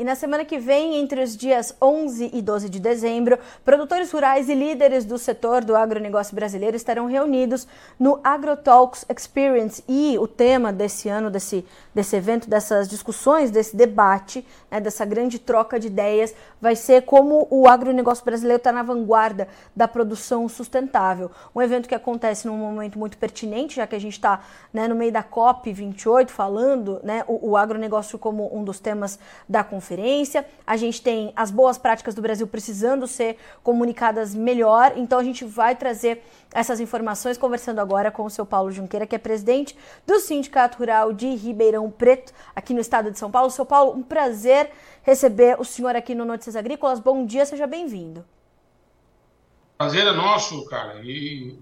E na semana que vem, entre os dias 11 e 12 de dezembro, produtores rurais e líderes do setor do agronegócio brasileiro estarão reunidos no AgroTalks Experience. E o tema desse ano, desse, desse evento, dessas discussões, desse debate, né, dessa grande troca de ideias, vai ser como o agronegócio brasileiro está na vanguarda da produção sustentável. Um evento que acontece num momento muito pertinente, já que a gente está né, no meio da COP28 falando né, o, o agronegócio como um dos temas da conferência conferência. A gente tem as boas práticas do Brasil precisando ser comunicadas melhor. Então a gente vai trazer essas informações conversando agora com o seu Paulo Junqueira, que é presidente do Sindicato Rural de Ribeirão Preto, aqui no estado de São Paulo. Seu Paulo, um prazer receber o senhor aqui no Notícias Agrícolas. Bom dia, seja bem-vindo. Prazer é nosso, cara. E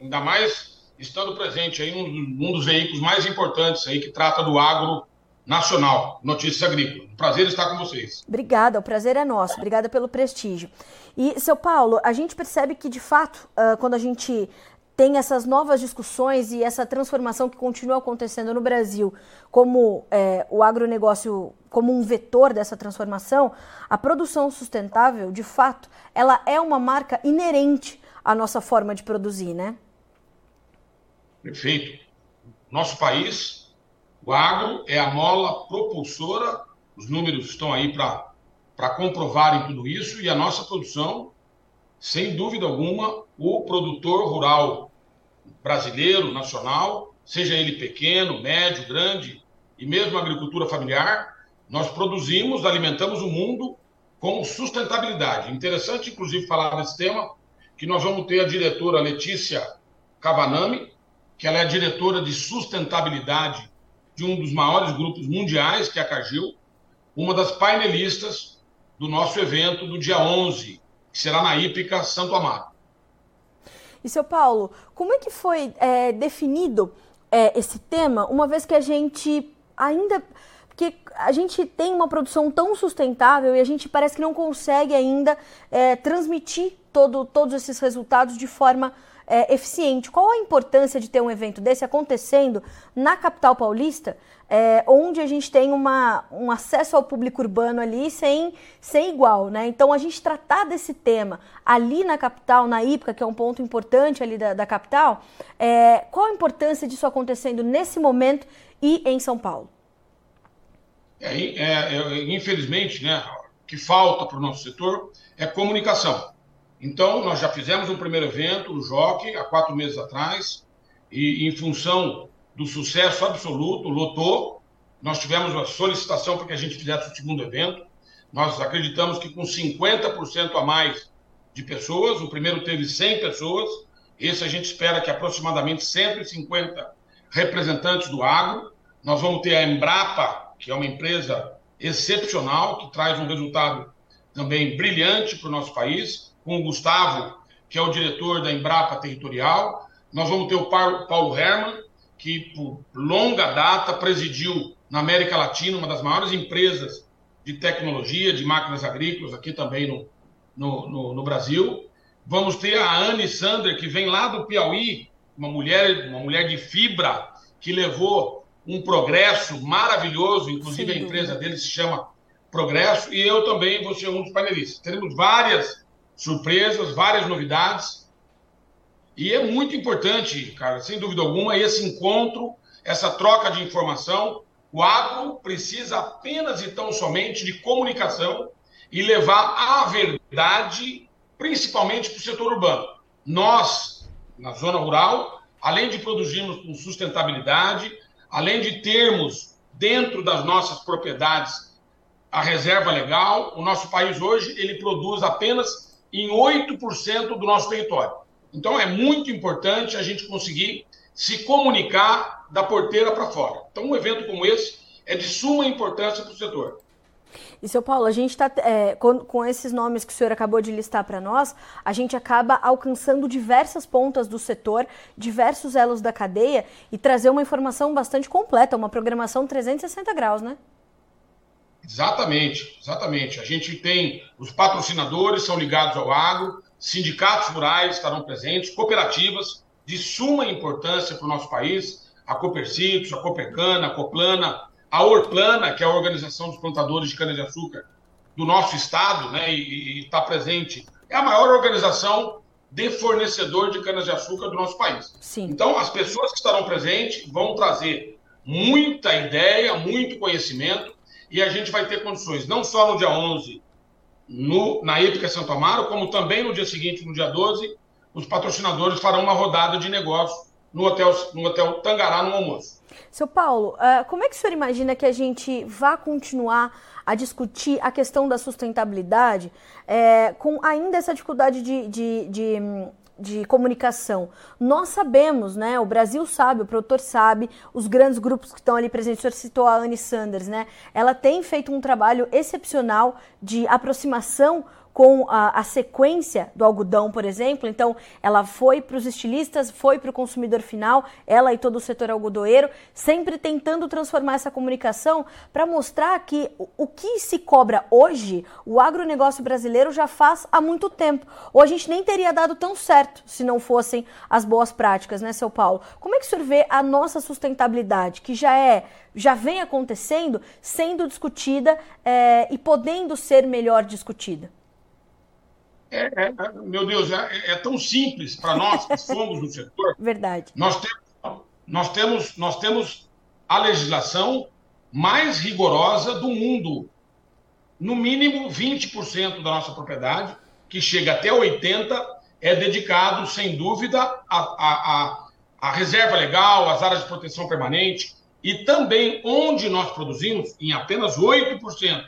ainda mais estando presente aí num, dos veículos mais importantes aí que trata do agro nacional, Notícias Agrícolas. prazer estar com vocês. Obrigada, o prazer é nosso. Obrigada pelo prestígio. E, seu Paulo, a gente percebe que, de fato, uh, quando a gente tem essas novas discussões e essa transformação que continua acontecendo no Brasil, como é, o agronegócio como um vetor dessa transformação, a produção sustentável, de fato, ela é uma marca inerente à nossa forma de produzir, né? Perfeito. Nosso país o agro é a mola propulsora, os números estão aí para comprovarem tudo isso, e a nossa produção, sem dúvida alguma, o produtor rural brasileiro, nacional, seja ele pequeno, médio, grande, e mesmo a agricultura familiar, nós produzimos, alimentamos o mundo com sustentabilidade. Interessante, inclusive, falar nesse tema, que nós vamos ter a diretora Letícia Cavanami, que ela é diretora de sustentabilidade de um dos maiores grupos mundiais, que é a Cargill, uma das painelistas do nosso evento do dia 11, que será na Hípica Santo Amaro. E, seu Paulo, como é que foi é, definido é, esse tema, uma vez que a gente ainda. Porque a gente tem uma produção tão sustentável e a gente parece que não consegue ainda é, transmitir todo, todos esses resultados de forma é, eficiente. Qual a importância de ter um evento desse acontecendo na capital paulista, é, onde a gente tem uma, um acesso ao público urbano ali sem, sem igual, né? Então a gente tratar desse tema ali na capital, na IPCA, que é um ponto importante ali da, da capital, é, qual a importância disso acontecendo nesse momento e em São Paulo? É, é, é infelizmente, né, o que falta para o nosso setor é comunicação. Então, nós já fizemos um primeiro evento, o Jockey, há quatro meses atrás, e em função do sucesso absoluto, lotou, nós tivemos uma solicitação para que a gente fizesse o segundo evento. Nós acreditamos que com 50% a mais de pessoas, o primeiro teve 100 pessoas, esse a gente espera que aproximadamente 150 representantes do agro. Nós vamos ter a Embrapa, que é uma empresa excepcional, que traz um resultado também brilhante para o nosso país com o Gustavo, que é o diretor da Embrapa Territorial. Nós vamos ter o Paulo Herman, que por longa data presidiu na América Latina uma das maiores empresas de tecnologia, de máquinas agrícolas, aqui também no, no, no, no Brasil. Vamos ter a Anne Sander, que vem lá do Piauí, uma mulher, uma mulher de fibra, que levou um progresso maravilhoso, inclusive Sim. a empresa dele se chama Progresso, e eu também vou ser um dos painelistas. Teremos várias surpresas, várias novidades. E é muito importante, cara, sem dúvida alguma, esse encontro, essa troca de informação. O agro precisa apenas e tão somente de comunicação e levar a verdade, principalmente para o setor urbano. Nós, na zona rural, além de produzirmos com sustentabilidade, além de termos dentro das nossas propriedades a reserva legal, o nosso país hoje ele produz apenas em 8% do nosso território. Então é muito importante a gente conseguir se comunicar da porteira para fora. Então um evento como esse é de suma importância para o setor. E, seu Paulo, a gente está, é, com, com, esses nomes que o senhor acabou de listar para nós, a gente acaba alcançando diversas pontas do setor, diversos elos da cadeia e trazer uma informação bastante completa, uma programação 360 graus, né? Exatamente, exatamente. A gente tem os patrocinadores são ligados ao agro, sindicatos rurais estarão presentes, cooperativas de suma importância para o nosso país, a Copercitos, a Copercana, a Coplana, a Orplana, que é a Organização dos Plantadores de Cana-de-Açúcar do nosso estado, né, e está presente, é a maior organização de fornecedor de cana-de-açúcar do nosso país. Sim. Então, as pessoas que estarão presentes vão trazer muita ideia, muito conhecimento, e a gente vai ter condições, não só no dia 11, no, na Hípica Santo Amaro, como também no dia seguinte, no dia 12, os patrocinadores farão uma rodada de negócio no hotel, no hotel Tangará no almoço. Seu Paulo, uh, como é que o senhor imagina que a gente vá continuar a discutir a questão da sustentabilidade é, com ainda essa dificuldade de, de, de, de, comunicação? Nós sabemos, né? O Brasil sabe, o produtor sabe, os grandes grupos que estão ali presentes, o senhor citou a Anne Sanders, né? Ela tem feito um trabalho excepcional de aproximação com a, a sequência do algodão, por exemplo. Então, ela foi para os estilistas, foi para o consumidor final, ela e todo o setor algodoeiro, sempre tentando transformar essa comunicação para mostrar que o, o que se cobra hoje, o agronegócio brasileiro já faz há muito tempo. Ou a gente nem teria dado tão certo se não fossem as boas práticas, né, seu Paulo? Como é que o senhor vê a nossa sustentabilidade, que já é já vem acontecendo, sendo discutida é, e podendo ser melhor discutida? É, é, meu Deus, é, é tão simples para nós que somos do setor. Verdade. Nós temos, nós, temos, nós temos a legislação mais rigorosa do mundo. No mínimo 20% da nossa propriedade, que chega até 80%, é dedicado, sem dúvida, à, à, à reserva legal, às áreas de proteção permanente, e também onde nós produzimos, em apenas 8%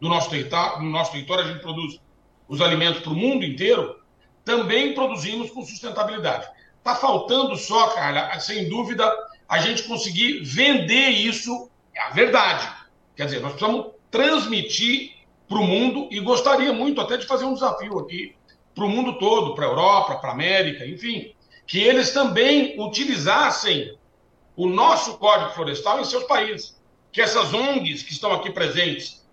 do nosso território, no nosso território a gente produz os alimentos para o mundo inteiro, também produzimos com sustentabilidade. Está faltando só, Carla, sem dúvida, a gente conseguir vender isso, é a verdade. Quer dizer, nós precisamos transmitir para o mundo e gostaria muito até de fazer um desafio aqui para o mundo todo, para a Europa, para a América, enfim, que eles também utilizassem o nosso Código Florestal em seus países. Que essas ONGs que estão aqui presentes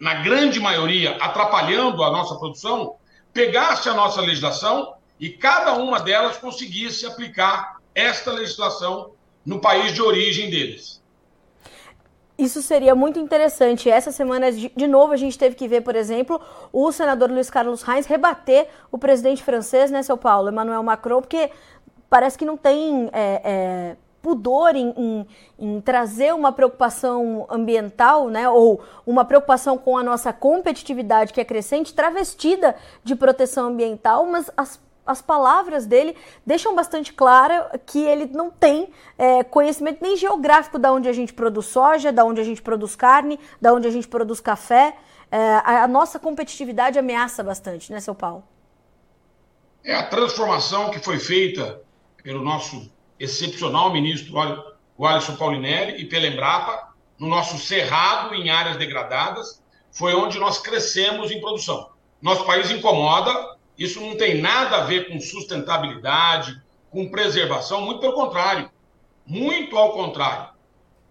na grande maioria, atrapalhando a nossa produção, pegasse a nossa legislação e cada uma delas conseguisse aplicar esta legislação no país de origem deles. Isso seria muito interessante. Essa semana, de novo, a gente teve que ver, por exemplo, o senador Luiz Carlos Reins rebater o presidente francês, né, São Paulo, Emmanuel Macron, porque parece que não tem. É, é pudor em, em, em, trazer uma preocupação ambiental, né, ou uma preocupação com a nossa competitividade que é crescente, travestida de proteção ambiental, mas as, as palavras dele deixam bastante clara que ele não tem é, conhecimento nem geográfico da onde a gente produz soja, da onde a gente produz carne, da onde a gente produz café. É, a, a nossa competitividade ameaça bastante, né, seu Paulo? É a transformação que foi feita pelo nosso excepcional ministro o Alisson Paulinelli e pela Embrapa, no nosso cerrado em áreas degradadas, foi onde nós crescemos em produção. Nosso país incomoda, isso não tem nada a ver com sustentabilidade, com preservação, muito pelo contrário. Muito ao contrário.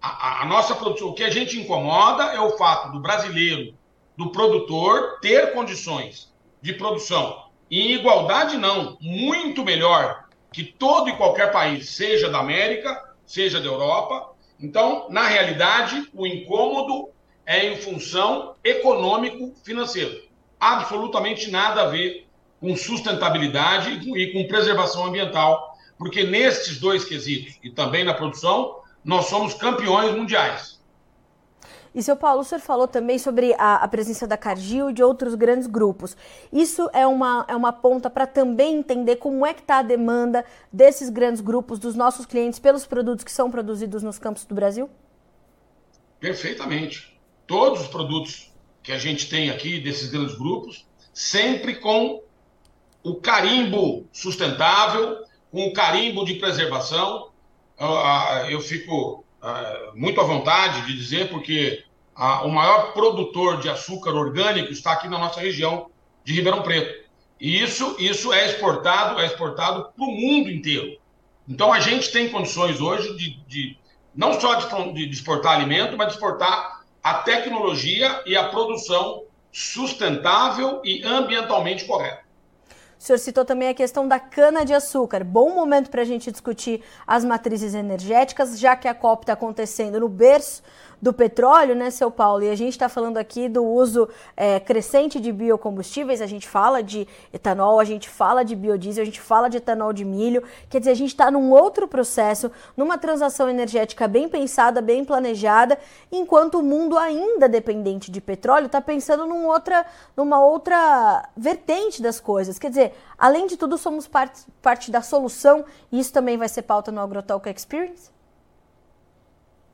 A, a, a nossa produção, o que a gente incomoda é o fato do brasileiro, do produtor, ter condições de produção em igualdade, não, muito melhor que todo e qualquer país, seja da América, seja da Europa. Então, na realidade, o incômodo é em função econômico-financeiro. Absolutamente nada a ver com sustentabilidade e com preservação ambiental, porque nestes dois quesitos e também na produção, nós somos campeões mundiais. E, seu Paulo, o senhor falou também sobre a, a presença da Cargill e de outros grandes grupos. Isso é uma, é uma ponta para também entender como é que está a demanda desses grandes grupos, dos nossos clientes, pelos produtos que são produzidos nos campos do Brasil? Perfeitamente. Todos os produtos que a gente tem aqui desses grandes grupos, sempre com o carimbo sustentável, com o carimbo de preservação. Eu fico uh, muito à vontade de dizer, porque uh, o maior produtor de açúcar orgânico está aqui na nossa região de Ribeirão Preto. E isso, isso é exportado, é exportado para o mundo inteiro. Então a gente tem condições hoje de, de não só de, de, exportar alimento, mas de exportar a tecnologia e a produção sustentável e ambientalmente correta. O senhor citou também a questão da cana-de-açúcar. Bom momento para a gente discutir as matrizes energéticas, já que a COP está acontecendo no berço do petróleo, né, seu Paulo? E a gente está falando aqui do uso é, crescente de biocombustíveis, a gente fala de etanol, a gente fala de biodiesel, a gente fala de etanol de milho. Quer dizer, a gente está num outro processo, numa transação energética bem pensada, bem planejada, enquanto o mundo ainda dependente de petróleo está pensando num outra, numa outra vertente das coisas. Quer dizer, além de tudo, somos parte, parte da solução e isso também vai ser pauta no AgroTalk Experience?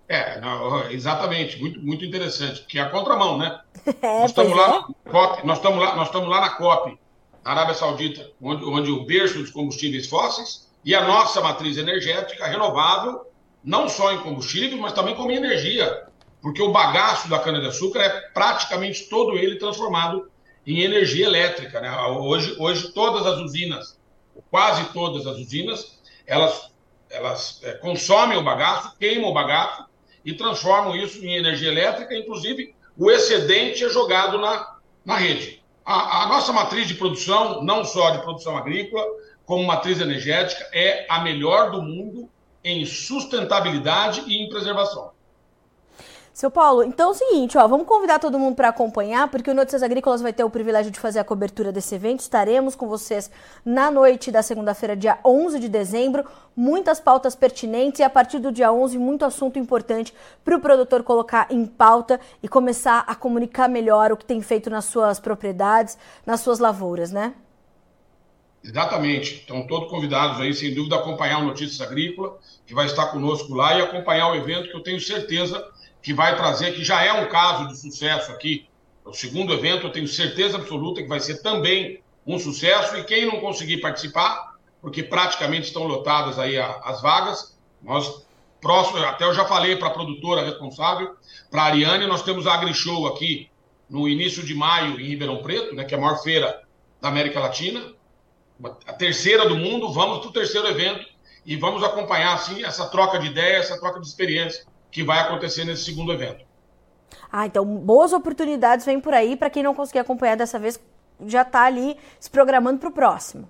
É, não, exatamente, muito, muito interessante, porque é a contramão, né? É, nós estamos lá, é. COP, nós estamos lá, nós estamos lá na COP, na Arábia Saudita, onde, onde o berço dos combustíveis fósseis e a nossa matriz energética renovável, não só em combustível, mas também como em energia, porque o bagaço da cana-de-açúcar é praticamente todo ele transformado em energia elétrica. Né? Hoje, hoje todas as usinas, quase todas as usinas, elas, elas é, consomem o bagaço, queimam o bagaço e transformam isso em energia elétrica, inclusive o excedente é jogado na, na rede. A, a nossa matriz de produção, não só de produção agrícola, como matriz energética, é a melhor do mundo em sustentabilidade e em preservação. Seu Paulo, então é o seguinte, ó, vamos convidar todo mundo para acompanhar, porque o Notícias Agrícolas vai ter o privilégio de fazer a cobertura desse evento. Estaremos com vocês na noite da segunda-feira, dia 11 de dezembro. Muitas pautas pertinentes e a partir do dia 11, muito assunto importante para o produtor colocar em pauta e começar a comunicar melhor o que tem feito nas suas propriedades, nas suas lavouras, né? Exatamente. Estão todos convidados aí, sem dúvida, a acompanhar o Notícias Agrícola, que vai estar conosco lá e acompanhar o evento que eu tenho certeza que vai trazer, que já é um caso de sucesso aqui. O segundo evento, eu tenho certeza absoluta que vai ser também um sucesso. E quem não conseguir participar, porque praticamente estão lotadas aí as vagas, nós próximo, até eu já falei para a produtora responsável, para a Ariane, nós temos a AgriShow aqui no início de maio em Ribeirão Preto, né, que é a maior feira da América Latina, a terceira do mundo. Vamos para o terceiro evento e vamos acompanhar assim essa troca de ideias, essa troca de experiência que vai acontecer nesse segundo evento. Ah, então boas oportunidades vêm por aí para quem não conseguir acompanhar dessa vez, já está ali se programando para o próximo.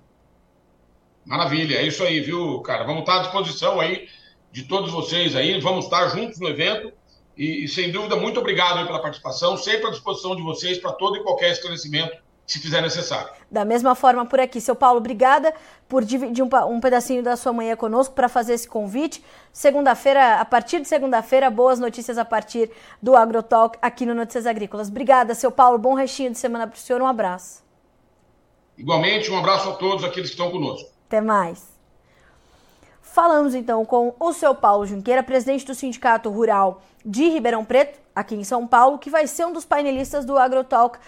Maravilha, é isso aí, viu, cara? Vamos estar à disposição aí de todos vocês aí, vamos estar juntos no evento e, e sem dúvida, muito obrigado pela participação, sempre à disposição de vocês para todo e qualquer esclarecimento se fizer necessário. Da mesma forma por aqui. Seu Paulo, obrigada por dividir um, um pedacinho da sua manhã conosco para fazer esse convite. Segunda-feira, a partir de segunda-feira, boas notícias a partir do AgroTalk aqui no Notícias Agrícolas. Obrigada, seu Paulo. Bom restinho de semana para o senhor. Um abraço. Igualmente, um abraço a todos aqueles que estão conosco. Até mais. Falamos então com o seu Paulo Junqueira, presidente do Sindicato Rural de Ribeirão Preto, aqui em São Paulo, que vai ser um dos painelistas do AgroTalk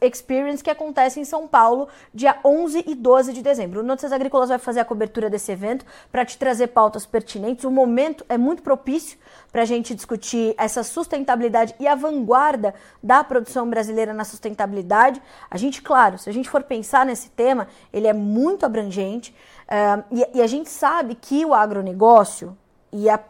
Experience, que acontece em São Paulo, dia 11 e 12 de dezembro. O Notícias Agrícolas vai fazer a cobertura desse evento para te trazer pautas pertinentes. O momento é muito propício para a gente discutir essa sustentabilidade e a vanguarda da produção brasileira na sustentabilidade. A gente, claro, se a gente for pensar nesse tema, ele é muito abrangente uh, e, e a gente sabe que o agronegócio e a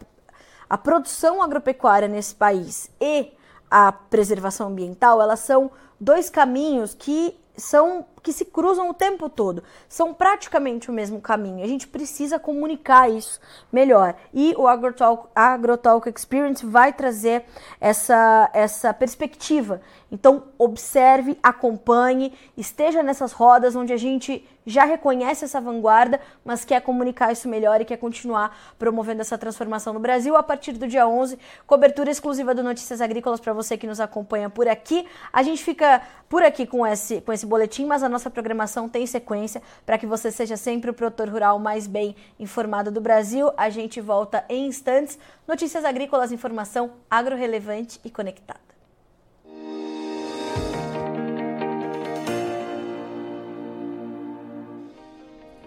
a produção agropecuária nesse país e a preservação ambiental, elas são dois caminhos que são que se cruzam o tempo todo. São praticamente o mesmo caminho. A gente precisa comunicar isso melhor. E o AgroTalk, AgroTalk Experience vai trazer essa, essa perspectiva. Então, observe, acompanhe, esteja nessas rodas onde a gente já reconhece essa vanguarda, mas quer comunicar isso melhor e quer continuar promovendo essa transformação no Brasil. A partir do dia 11, cobertura exclusiva do Notícias Agrícolas para você que nos acompanha por aqui. A gente fica por aqui com esse, com esse boletim, mas a nossa programação tem sequência para que você seja sempre o produtor rural mais bem informado do Brasil. A gente volta em instantes. Notícias Agrícolas, informação agro-relevante e conectada.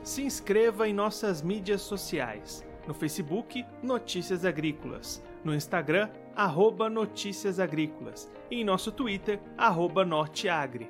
Se inscreva em nossas mídias sociais. No Facebook, Notícias Agrícolas. No Instagram, arroba Notícias Agrícolas. E em nosso Twitter, arroba Norteagri.